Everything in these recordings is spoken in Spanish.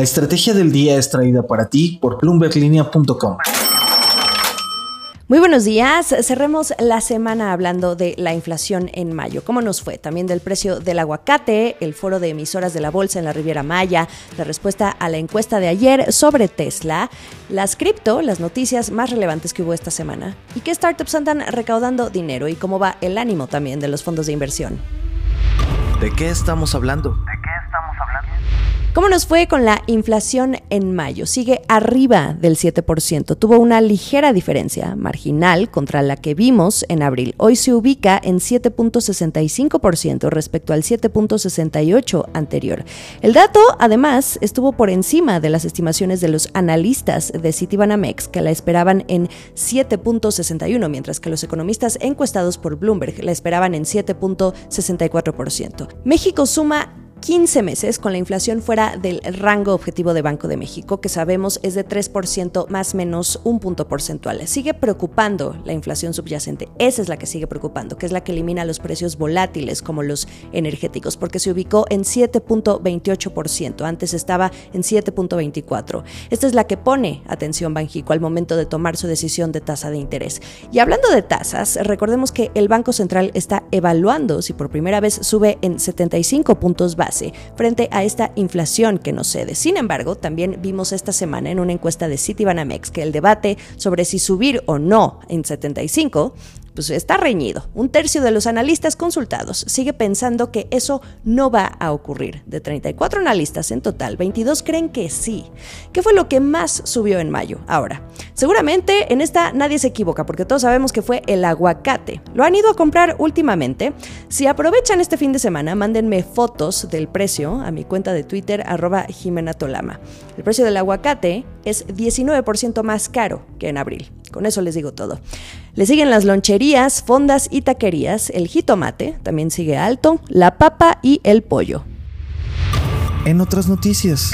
La estrategia del día es traída para ti por bloomberglinea.com. Muy buenos días. Cerremos la semana hablando de la inflación en mayo. ¿Cómo nos fue? También del precio del aguacate, el foro de emisoras de la bolsa en la Riviera Maya, la respuesta a la encuesta de ayer sobre Tesla, las cripto, las noticias más relevantes que hubo esta semana y qué startups andan recaudando dinero y cómo va el ánimo también de los fondos de inversión. ¿De qué estamos hablando? ¿Cómo nos fue con la inflación en mayo? Sigue arriba del 7%. Tuvo una ligera diferencia marginal contra la que vimos en abril. Hoy se ubica en 7.65% respecto al 7.68% anterior. El dato, además, estuvo por encima de las estimaciones de los analistas de Citibanamex, que la esperaban en 7.61%, mientras que los economistas encuestados por Bloomberg la esperaban en 7.64%. México suma 15 meses con la inflación fuera del rango objetivo de Banco de México, que sabemos es de 3% más menos un punto porcentual. Sigue preocupando la inflación subyacente. Esa es la que sigue preocupando, que es la que elimina los precios volátiles como los energéticos, porque se ubicó en 7.28%. Antes estaba en 7.24%. Esta es la que pone atención Banjico al momento de tomar su decisión de tasa de interés. Y hablando de tasas, recordemos que el Banco Central está evaluando si por primera vez sube en 75 puntos básicos frente a esta inflación que nos cede. Sin embargo, también vimos esta semana en una encuesta de Citibanamex que el debate sobre si subir o no en 75 pues está reñido. Un tercio de los analistas consultados sigue pensando que eso no va a ocurrir. De 34 analistas en total, 22 creen que sí. ¿Qué fue lo que más subió en mayo? Ahora, seguramente en esta nadie se equivoca porque todos sabemos que fue el aguacate. Lo han ido a comprar últimamente. Si aprovechan este fin de semana, mándenme fotos del precio a mi cuenta de Twitter arroba Jimena Tolama. El precio del aguacate es 19% más caro que en abril. Con eso les digo todo. Le siguen las loncherías, fondas y taquerías, el jitomate también sigue alto, la papa y el pollo. En otras noticias.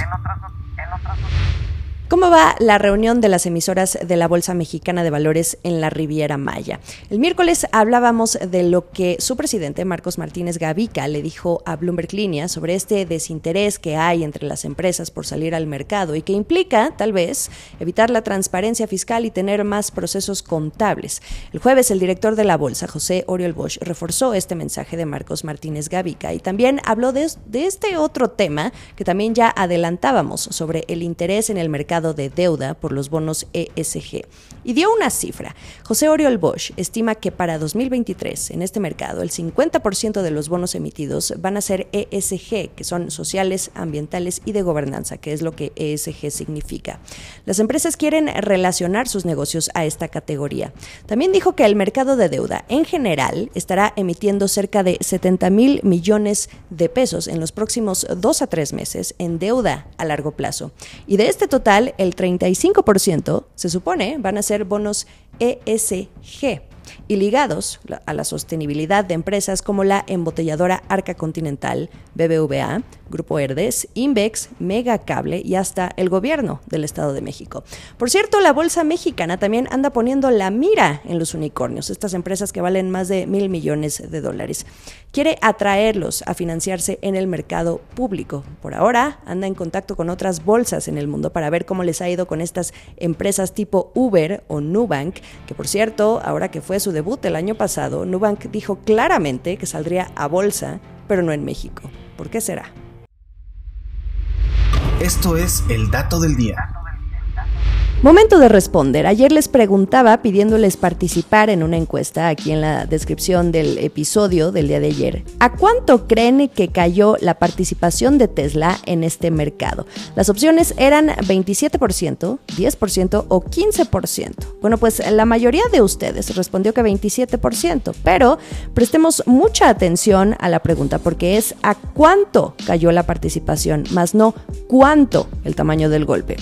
¿Cómo va la reunión de las emisoras de la Bolsa Mexicana de Valores en la Riviera Maya? El miércoles hablábamos de lo que su presidente Marcos Martínez Gavica le dijo a Bloomberg Línea sobre este desinterés que hay entre las empresas por salir al mercado y que implica, tal vez, evitar la transparencia fiscal y tener más procesos contables. El jueves el director de la Bolsa, José Oriol Bosch, reforzó este mensaje de Marcos Martínez Gavica y también habló de, de este otro tema que también ya adelantábamos sobre el interés en el mercado de deuda por los bonos ESG y dio una cifra. José Oriol Bosch estima que para 2023 en este mercado el 50% de los bonos emitidos van a ser ESG, que son sociales, ambientales y de gobernanza, que es lo que ESG significa. Las empresas quieren relacionar sus negocios a esta categoría. También dijo que el mercado de deuda en general estará emitiendo cerca de 70 mil millones de pesos en los próximos dos a tres meses en deuda a largo plazo. Y de este total, el 35% se supone van a ser bonos ESG y ligados a la sostenibilidad de empresas como la embotelladora Arca Continental, BBVA, Grupo Herdes, Invex, Mega Cable y hasta el gobierno del Estado de México. Por cierto, la bolsa mexicana también anda poniendo la mira en los unicornios, estas empresas que valen más de mil millones de dólares. Quiere atraerlos a financiarse en el mercado público. Por ahora anda en contacto con otras bolsas en el mundo para ver cómo les ha ido con estas empresas tipo Uber o Nubank, que por cierto, ahora que fue su debut el año pasado, Nubank dijo claramente que saldría a bolsa, pero no en México. ¿Por qué será? Esto es el dato del día. Momento de responder. Ayer les preguntaba pidiéndoles participar en una encuesta aquí en la descripción del episodio del día de ayer. ¿A cuánto creen que cayó la participación de Tesla en este mercado? Las opciones eran 27%, 10% o 15%. Bueno, pues la mayoría de ustedes respondió que 27%, pero prestemos mucha atención a la pregunta porque es ¿a cuánto cayó la participación? Más no cuánto el tamaño del golpe.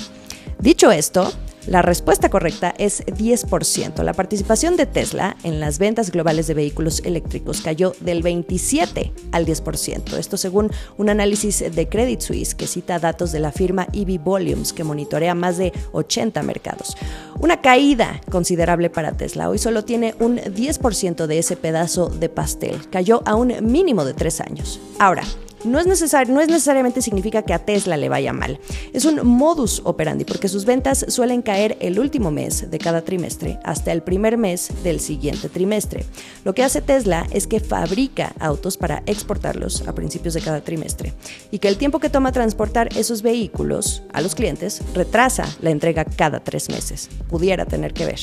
Dicho esto, la respuesta correcta es 10%. La participación de Tesla en las ventas globales de vehículos eléctricos cayó del 27 al 10%. Esto según un análisis de Credit Suisse que cita datos de la firma EV Volumes que monitorea más de 80 mercados. Una caída considerable para Tesla. Hoy solo tiene un 10% de ese pedazo de pastel. Cayó a un mínimo de tres años. Ahora, no es, necesario, no es necesariamente significa que a Tesla le vaya mal. Es un modus operandi porque sus ventas suelen caer el último mes de cada trimestre hasta el primer mes del siguiente trimestre. Lo que hace Tesla es que fabrica autos para exportarlos a principios de cada trimestre y que el tiempo que toma transportar esos vehículos a los clientes retrasa la entrega cada tres meses. Pudiera tener que ver.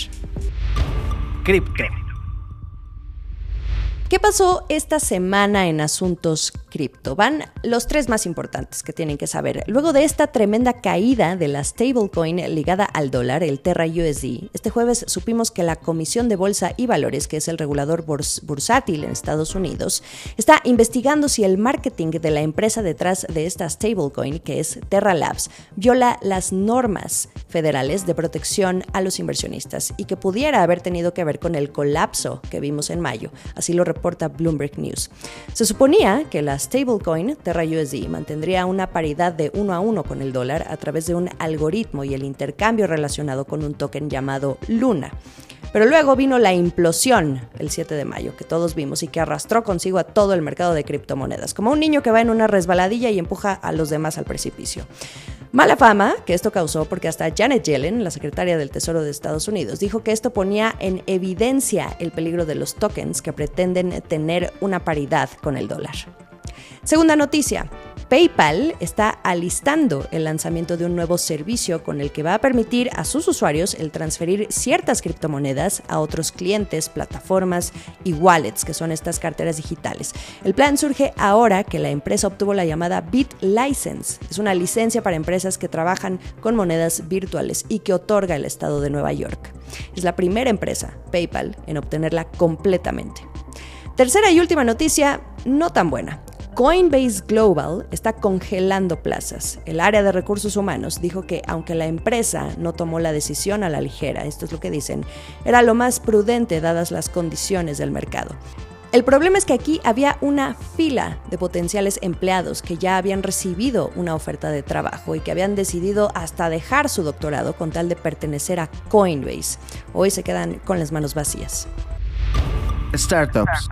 Cripto. ¿Qué pasó esta semana en asuntos cripto? Van los tres más importantes que tienen que saber. Luego de esta tremenda caída de la stablecoin ligada al dólar, el Terra USD, este jueves supimos que la Comisión de Bolsa y Valores, que es el regulador bursátil en Estados Unidos, está investigando si el marketing de la empresa detrás de esta stablecoin, que es Terra Labs, viola las normas federales de protección a los inversionistas y que pudiera haber tenido que ver con el colapso que vimos en mayo. Así lo reporta Bloomberg News. Se suponía que la stablecoin Terra USD mantendría una paridad de uno a uno con el dólar a través de un algoritmo y el intercambio relacionado con un token llamado Luna. Pero luego vino la implosión el 7 de mayo, que todos vimos y que arrastró consigo a todo el mercado de criptomonedas, como un niño que va en una resbaladilla y empuja a los demás al precipicio. Mala fama que esto causó porque hasta Janet Yellen, la secretaria del Tesoro de Estados Unidos, dijo que esto ponía en evidencia el peligro de los tokens que pretenden tener una paridad con el dólar. Segunda noticia, PayPal está alistando el lanzamiento de un nuevo servicio con el que va a permitir a sus usuarios el transferir ciertas criptomonedas a otros clientes, plataformas y wallets, que son estas carteras digitales. El plan surge ahora que la empresa obtuvo la llamada BitLicense. Es una licencia para empresas que trabajan con monedas virtuales y que otorga el estado de Nueva York. Es la primera empresa, PayPal, en obtenerla completamente. Tercera y última noticia, no tan buena. Coinbase Global está congelando plazas. El área de recursos humanos dijo que aunque la empresa no tomó la decisión a la ligera, esto es lo que dicen, era lo más prudente dadas las condiciones del mercado. El problema es que aquí había una fila de potenciales empleados que ya habían recibido una oferta de trabajo y que habían decidido hasta dejar su doctorado con tal de pertenecer a Coinbase. Hoy se quedan con las manos vacías. Startups.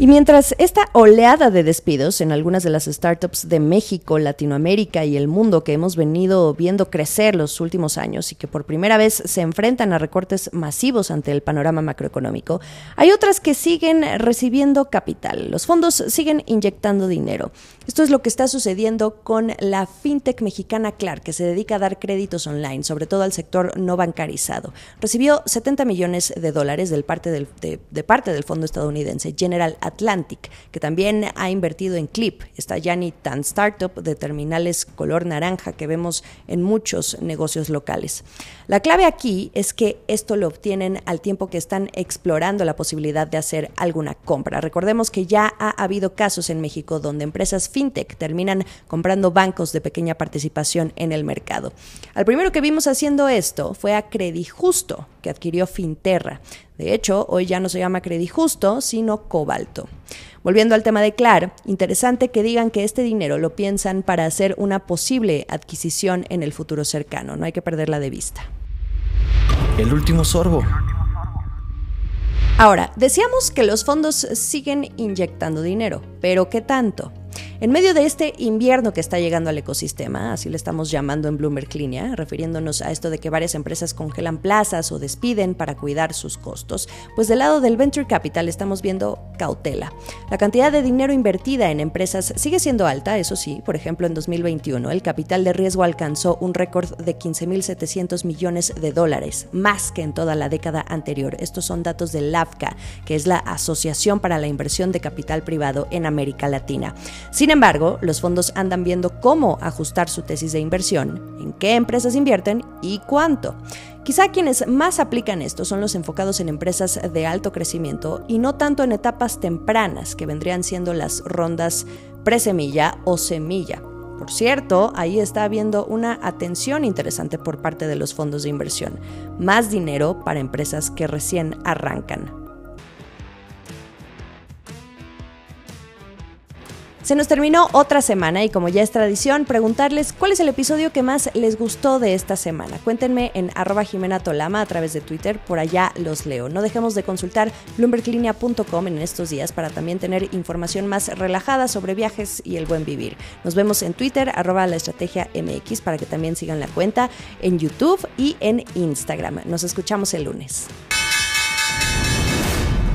Y mientras esta oleada de despidos en algunas de las startups de México, Latinoamérica y el mundo que hemos venido viendo crecer los últimos años y que por primera vez se enfrentan a recortes masivos ante el panorama macroeconómico, hay otras que siguen recibiendo capital. Los fondos siguen inyectando dinero. Esto es lo que está sucediendo con la fintech mexicana Clark, que se dedica a dar créditos online, sobre todo al sector no bancarizado. Recibió 70 millones de dólares del de parte del fondo estadounidense General Atlantic, que también ha invertido en Clip, esta Yanni tan startup de terminales color naranja que vemos en muchos negocios locales. La clave aquí es que esto lo obtienen al tiempo que están explorando la posibilidad de hacer alguna compra. Recordemos que ya ha habido casos en México donde empresas fintech terminan comprando bancos de pequeña participación en el mercado. Al primero que vimos haciendo esto fue a Credijusto, que adquirió Finterra. De hecho, hoy ya no se llama Credijusto, sino Cobalto. Volviendo al tema de Clar, interesante que digan que este dinero lo piensan para hacer una posible adquisición en el futuro cercano. No hay que perderla de vista. El último sorbo. Ahora, decíamos que los fondos siguen inyectando dinero, pero ¿qué tanto? En medio de este invierno que está llegando al ecosistema, así le estamos llamando en Bloomberg Línea, refiriéndonos a esto de que varias empresas congelan plazas o despiden para cuidar sus costos, pues del lado del venture capital estamos viendo cautela. La cantidad de dinero invertida en empresas sigue siendo alta, eso sí, por ejemplo en 2021 el capital de riesgo alcanzó un récord de 15.700 millones de dólares, más que en toda la década anterior. Estos son datos de LAFCA, que es la Asociación para la Inversión de Capital Privado en América Latina. Sin embargo, los fondos andan viendo cómo ajustar su tesis de inversión, en qué empresas invierten y cuánto. Quizá quienes más aplican esto son los enfocados en empresas de alto crecimiento y no tanto en etapas tempranas, que vendrían siendo las rondas presemilla o semilla. Por cierto, ahí está habiendo una atención interesante por parte de los fondos de inversión. Más dinero para empresas que recién arrancan. Se nos terminó otra semana y como ya es tradición, preguntarles cuál es el episodio que más les gustó de esta semana. Cuéntenme en arroba Jimena Tolama a través de Twitter, por allá los leo. No dejemos de consultar bloomberglinea.com en estos días para también tener información más relajada sobre viajes y el buen vivir. Nos vemos en Twitter, arroba la estrategia para que también sigan la cuenta, en YouTube y en Instagram. Nos escuchamos el lunes.